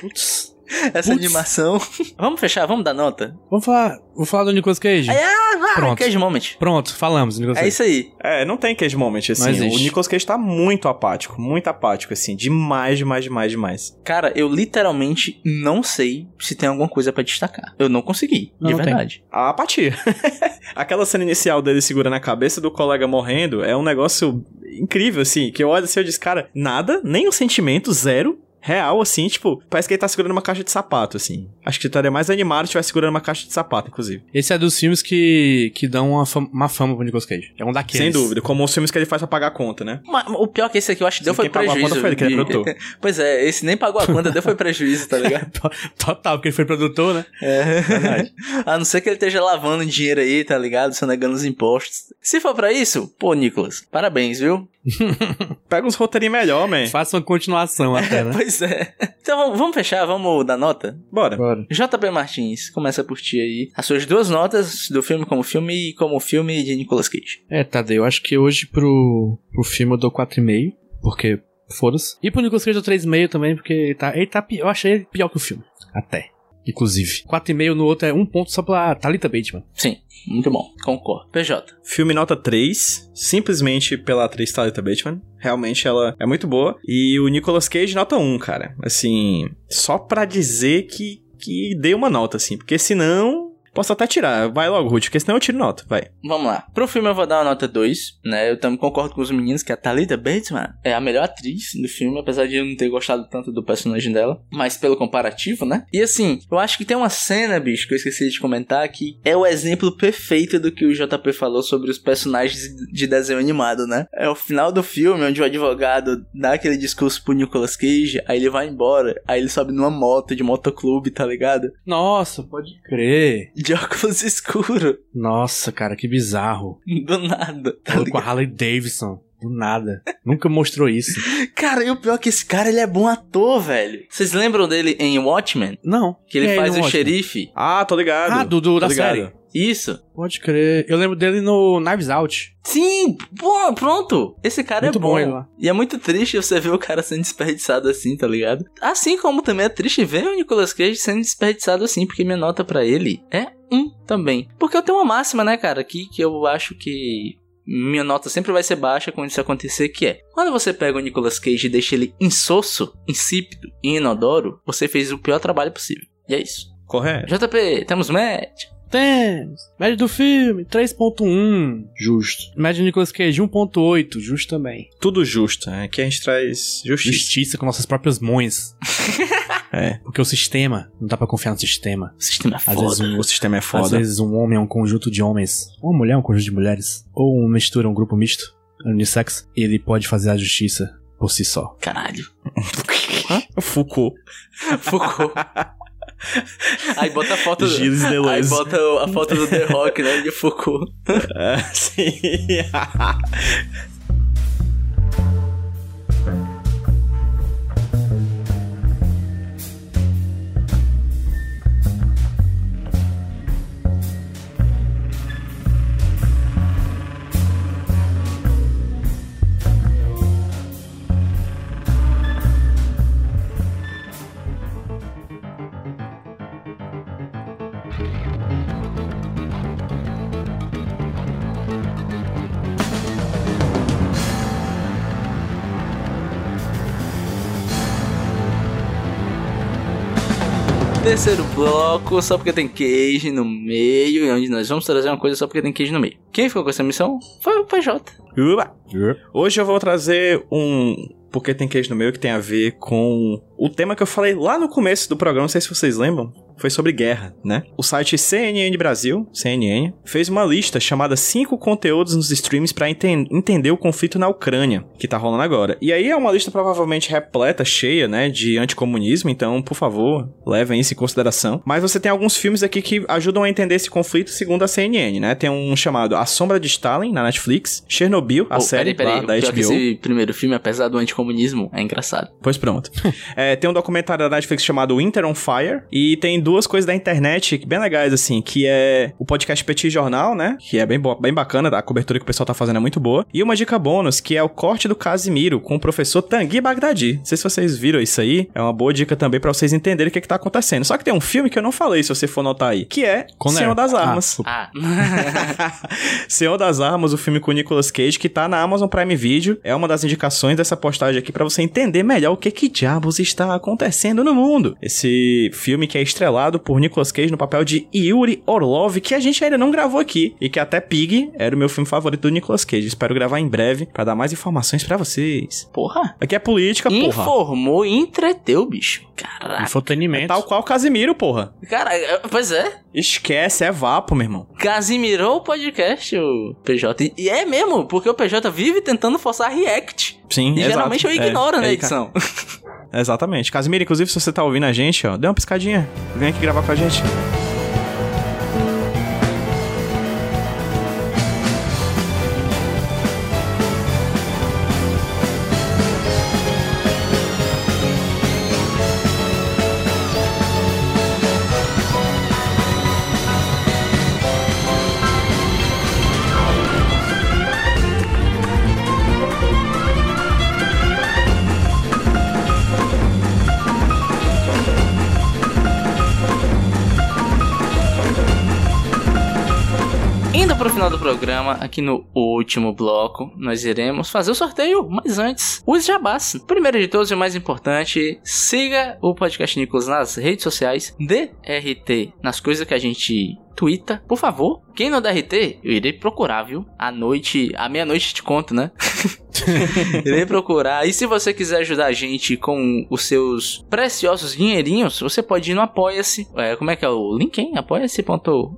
Putz. Essa Putz. animação. vamos fechar, vamos dar nota? Vamos falar, vou falar do Nicolas Cage. Ah, vai, Pronto. Cage Moment. Pronto, falamos, Nicolas É Cage. isso aí. É, não tem cage moment, assim. O Nicolas Cage tá muito apático, muito apático, assim. Demais, demais, demais, demais. Cara, eu literalmente não sei se tem alguma coisa pra destacar. Eu não consegui, Não, de não tem. verdade. A apatia. Aquela cena inicial dele segurando a cabeça do colega morrendo é um negócio incrível, assim. Que eu olho assim e eu disse, cara, nada, nem um sentimento, zero. Real, assim, tipo, parece que ele tá segurando uma caixa de sapato, assim. Acho que estaria mais animado se estivesse segurando uma caixa de sapato, inclusive. Esse é dos filmes que, que dão uma fama, uma fama pro Nicolas Cage. É um daqueles. Sem dúvida, como os filmes que ele faz pra pagar a conta, né? Mas o pior é que esse aqui eu acho que deu Sim, foi quem pagou a prejuízo. conta foi ele, que ele é produtor. pois é, esse nem pagou a conta, deu foi prejuízo, tá ligado? Total, porque ele foi produtor, né? É. Verdade. A não ser que ele esteja lavando dinheiro aí, tá ligado? Sonegando os impostos. Se for pra isso, pô, Nicolas, parabéns, viu? Pega uns roteirinhos melhor, man. Faça uma continuação até, né? Pois é. Então vamos- fechar, vamos dar nota? Bora. Bora. JP Martins, começa por ti aí. As suas duas notas do filme como filme e como filme de Nicolas Cage. É, Tadeu, eu acho que hoje pro, pro filme eu dou 4,5, porque foda-se. E pro Nicolas Cage eu dou 3,5 também, porque ele tá, ele tá eu achei ele pior que o filme. Até. Inclusive. 4,5 no outro é um ponto só pra Thalita Bateman. Sim, muito bom, concordo. PJ. Filme nota 3, simplesmente pela atriz Thalita Bateman. Realmente ela é muito boa. E o Nicolas Cage nota 1, cara. Assim, só pra dizer que, que dei uma nota, assim. Porque senão, posso até tirar. Vai logo, Ruth, porque senão eu tiro nota, vai. Vamos lá. Pro filme eu vou dar uma nota 2, né? Eu também concordo com os meninos que a Thalita Bateman é a melhor atriz do filme, apesar de eu não ter gostado tanto do personagem dela, mas pelo comparativo, né? E assim, eu acho que tem uma cena, bicho, que eu esqueci de comentar, que é o exemplo perfeito do que o JP falou sobre os personagens de desenho animado, né? É o final do filme onde o advogado dá aquele discurso pro Nicolas Cage, aí ele vai embora, aí ele sobe numa moto de motoclube, tá ligado? Nossa, pode crer. De óculos escuros, Nossa, cara, que bizarro. do nada, tá Falou com a Harley Davidson. Do nada. Nunca mostrou isso. Cara, e o pior é que esse cara, ele é bom ator, velho. Vocês lembram dele em Watchmen? Não. Que ele é faz o Watchmen? xerife? Ah, tô ligado. Ah, do, do- Tô da ligado. série. Isso. Pode crer. Eu lembro dele no Knives Out. Sim, pô, pronto. Esse cara Muito é bom. bom. E é muito triste você ver o cara sendo desperdiçado assim, tá ligado? Assim como também é triste ver o Nicolas Cage sendo desperdiçado assim, porque minha nota pra ele é um também. Porque eu tenho uma máxima, né, cara, aqui que eu acho que minha nota sempre vai ser baixa quando isso acontecer, que é quando você pega o Nicolas Cage e deixa ele insosso, insípido e inodoro, você fez o pior trabalho possível. E é isso. Correto. JP, temos match. Temos. Média do filme, 3.1. Justo. Média do Nicolas Cage, 1.8. Justo também. Tudo justo, né? Aqui a gente traz justiça. Justiça com nossas próprias mãos. É. Porque o sistema, não dá pra confiar no sistema. O sistema é Às foda. vezes, um, O sistema é às foda. vezes um homem é um conjunto de homens. Ou uma mulher é um conjunto de mulheres. Ou uma mistura, um grupo misto, unissex. E ele pode fazer a justiça por si só. Caralho. Foucault. Foucault. Aí bota a foto do... Gilles Aí Deleuze. bota a foto do The Rock, né? De Foucault. É, sim. Terceiro bloco, só porque tem queijo no meio, e onde nós vamos trazer uma coisa só porque tem queijo no meio. Quem ficou com essa missão foi o PJ. Uba. Hoje eu vou trazer um. Porque tem queijo no meio que tem a ver com o tema que eu falei lá no começo do programa, não sei se vocês lembram. Foi sobre guerra, né? O site CNN Brasil, CNN, fez uma lista chamada cinco conteúdos nos streams pra enten- entender o conflito na Ucrânia, que tá rolando agora. E aí é uma lista provavelmente repleta, cheia, né, de anticomunismo, então, por favor, levem isso em consideração. Mas você tem alguns filmes aqui que ajudam a entender esse conflito segundo a CNN, né? Tem um chamado A Sombra de Stalin, na Netflix, Chernobyl, a Oh, série peraí, peraí. da HBO. esse primeiro filme, apesar do anticomunismo, é engraçado. Pois pronto. É, tem um documentário da Netflix chamado Winter on Fire. E tem duas coisas da internet bem legais, assim, que é o podcast Petit Jornal, né? Que é bem, bem bacana, a cobertura que o pessoal tá fazendo é muito boa. E uma dica bônus, que é o corte do Casimiro com o professor Tanguy Bagdadi. Não sei se vocês viram isso aí. É uma boa dica também pra vocês entenderem o que, que tá acontecendo. Só que tem um filme que eu não falei, se você for notar aí, que é Conner. Senhor das Ah, Armas. Ah, Senhor das Armas, o filme com o Nicolas Cage, que tá na Amazon Prime Video. É uma das indicações dessa postagem aqui pra você entender melhor o que que diabos está acontecendo no mundo. Esse filme que é estrelado por Nicolas Cage no papel de Yuri Orlov, que a gente ainda não gravou aqui. E que até Pig era o meu filme favorito do Nicolas Cage. Espero gravar em breve pra dar mais informações pra vocês. porra. Aqui é política, porra. Informou e entreteu, bicho. Caraca. Infotenimento. Tal qual Casimiro, porra. Cara, é- pois é. Esquece, é vapo, meu irmão. Casimirou o podcast, o PJ. E é mesmo, porque o PJ vive tentando forçar react. Sim, E exato. geralmente eu É, ignoro é, na ca- edição. Exatamente. Casimiro, inclusive, se você tá ouvindo a gente, ó, dê uma piscadinha. Vem aqui gravar com a gente. Programa, aqui no último bloco, nós iremos fazer o sorteio, mas antes, os jabás. Primeiro de todos e mais importante, siga o podcast Nicolas nas redes sociais, dê RT nas coisas que a gente twitta, por favor. Quem não dá RT, eu irei procurar, viu? À noite, à meia-noite te conto, né? irei procurar. E se você quiser ajudar a gente com os seus preciosos dinheirinhos, você pode ir no Apoia-se. É, como é que é o link, hein? Apoia-se.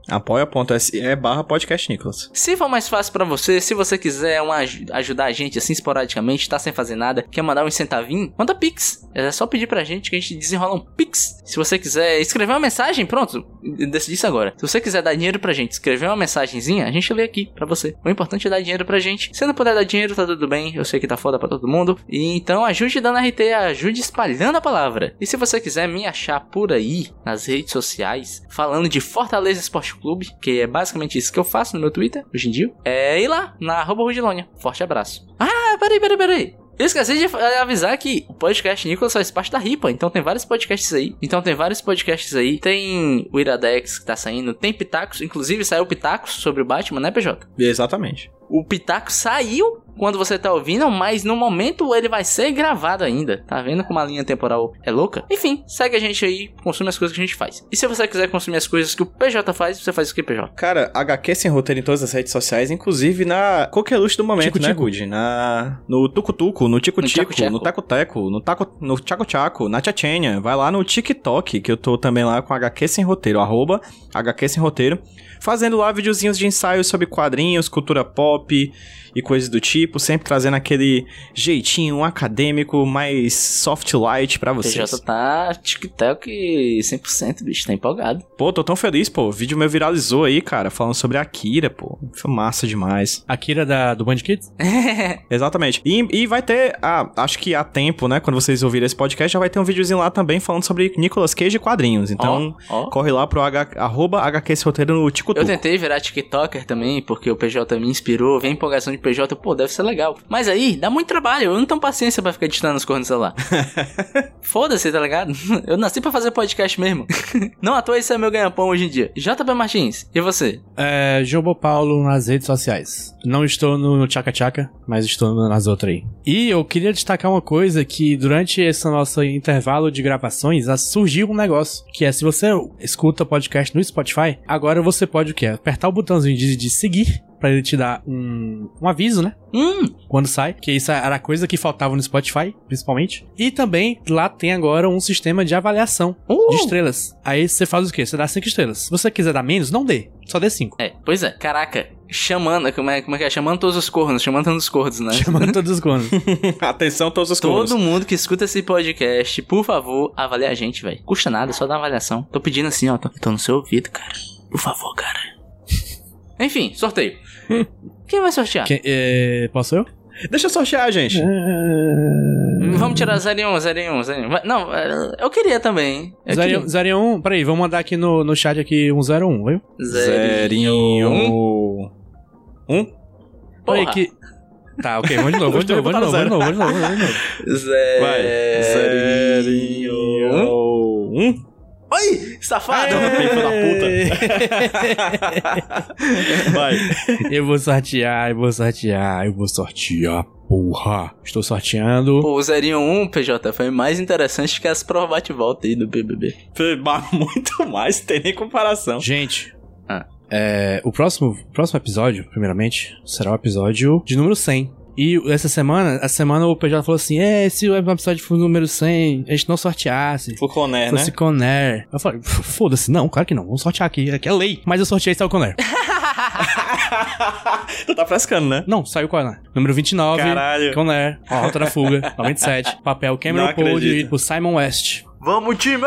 apoia.se barra podcast Nicolas. se for mais fácil pra você, se você quiser uma, aj- ajudar a gente assim esporadicamente, tá sem fazer nada, quer mandar um centavinho, manda pix. É só pedir pra gente que a gente desenrola um pix. Se você quiser escrever uma mensagem, pronto, decidi isso agora. Se você quiser dar dinheiro pra gente, escrever uma mensagenzinha, a gente lê aqui pra você. O importante é dar dinheiro pra gente. Se não puder dar dinheiro, tá tudo bem. Eu sei que tá foda pra todo mundo. E então ajude dando RT, ajude espalhando a palavra. E se você quiser me achar por aí, nas redes sociais, falando de Fortaleza Esporte Clube, que é basicamente isso que eu faço no meu Twitter hoje em dia, é ir lá, na arroba Rudilônia. Forte abraço. Ah, peraí, peraí, peraí. Eu esqueci de avisar que o podcast Nicolas faz parte da RIPA, então tem vários podcasts aí. Então tem vários podcasts aí. Tem o Iradex que tá saindo, tem Pitacos, inclusive saiu Pitacos sobre o Batman, né, PJ? Exatamente. O Pitaco saiu quando você tá ouvindo, mas no momento ele vai ser gravado ainda. Tá vendo como a linha temporal é louca? Enfim, segue a gente aí, consome as coisas que a gente faz. E se você quiser consumir as coisas que o PJ faz, você faz o que, PJ? Cara, HQ sem roteiro em todas as redes sociais, inclusive na Coqueluche do momento, Tico né, Tico. Good? Na... No Tucutuco, no Tico No Tico, no Taco Teco, no, taco... no Tchaco Tchaco, na Tchatchenha. Vai lá no TikTok, que eu tô também lá com HQ sem roteiro, arroba HQ sem roteiro, fazendo lá videozinhos de ensaios sobre quadrinhos, cultura pop e coisas do tipo, sempre trazendo aquele jeitinho acadêmico mais soft light pra vocês. PJ tá TikTok 100%, bicho, tá empolgado. Pô, tô tão feliz, pô. O vídeo meu viralizou aí, cara, falando sobre a Akira, pô. Foi massa demais. Akira da, do Band Kids? Exatamente. E, e vai ter, ah, acho que há tempo, né? Quando vocês ouvirem esse podcast, já vai ter um videozinho lá também falando sobre Nicolas Cage e quadrinhos. Então, Ó, ó. corre lá pro H, arroba HQ esse roteiro no Eu TikTok. tentei virar TikToker também, porque o PJ me inspirou, vem empolgação de PJ, pô, deve ser legal. Mas aí, dá muito trabalho, eu não tenho paciência pra ficar editando as coisas no celular. Foda-se, tá ligado? Eu nasci pra fazer podcast mesmo. não à toa isso é meu ganha-pão hoje em dia. JP Martins, e você? É, Jobo Paulo nas redes sociais. Não estou no, no Chaka Chaka, mas estou nas outras aí. E eu queria destacar uma coisa que durante esse nosso intervalo de gravações surgiu um negócio, que é se você escuta podcast no Spotify, agora você pode o quê? Apertar o botãozinho de, de seguir pra ele te dar um, um aviso, né? Hum, quando sai, que isso era coisa que faltava no Spotify, principalmente. E também lá tem agora um sistema de avaliação Uh! de estrelas. Aí você faz o quê? Você dá cinco estrelas. Se você quiser dar menos, não dê. Só dê cinco. é, pois é, caraca, chamando, como é, como é que é? Chamando todos os cornos, chamando todos os cornos, né? Chamando todos os conos. Atenção, todos os Todo cornos. mundo que escuta esse podcast, por favor, avalie a gente, velho. Custa nada, só dá uma avaliação. Tô pedindo assim, ó. Tô, tô no seu ouvido, cara. Por favor, cara. Enfim, sorteio. Quem vai sortear? Quem- é, posso eu? Deixa eu sortear, gente. Hum, Vamos tirar 0 e 1, 0 e 1, 0 e 1. Vai- Não, é, eu queria também. Eu Zero, queria. zero e um. Peraí, vamos mandar aqui no, no chat aqui um 01, viu? Zerinho. Um. Peraí Porra. que. Tá, ok, vamos de novo, vamos de novo, vamos de novo, vamos de novo, vamos de novo. Zerinho. Um. Oi, safado! Filho da Vai. Eu vou sortear, eu vou sortear, eu vou sortear, porra. Estou sorteando. Pô, o 0 e 1, PJ, foi mais interessante que as provas bate-volta aí do BBB. Muito mais, tem nem comparação. Gente, Ah. é, o próximo, próximo episódio, primeiramente, será o episódio de número 100. E essa semana, essa semana o PJ falou assim: é, se o episódio for número 100, a gente não sorteasse. Fuconé, né? Fosse Conair. Eu falei, "F- foda-se, não, claro que não, vamos sortear aqui, aqui é lei. Mas eu sorteei saiu o Conair. tu tá frescando, né? não, saiu o Conair. Número 29, Caralho. Conair, A Rota da Fuga, 97, papel Cameron Poe, dirigido por Simon West. Vamos, time!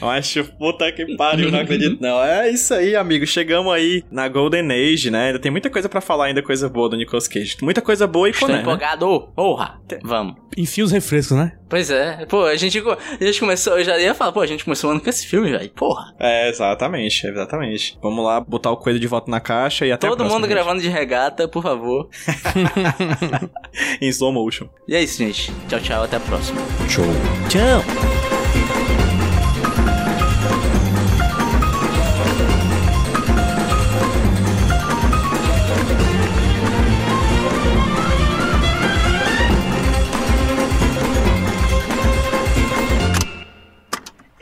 Eu acho, puta que pariu, não acredito não. É isso aí, amigo. Chegamos aí na Golden Age, né? Ainda tem muita coisa pra falar ainda, coisa boa do Nicolas Cage. Muita coisa boa e Estou Coné, né? empolgado. Porra, vamos. Enfia os refrescos, né? Pois é, pô, a gente, a gente começou, eu já ia falar, pô, a gente começou o ano com esse filme, velho, porra. É, exatamente, exatamente. Vamos lá, botar o coelho de volta na caixa e até a Todo mundo gente. gravando de regata, por favor. em slow motion. E é isso, gente. Tchau, tchau, até a próxima. Show. Tchau.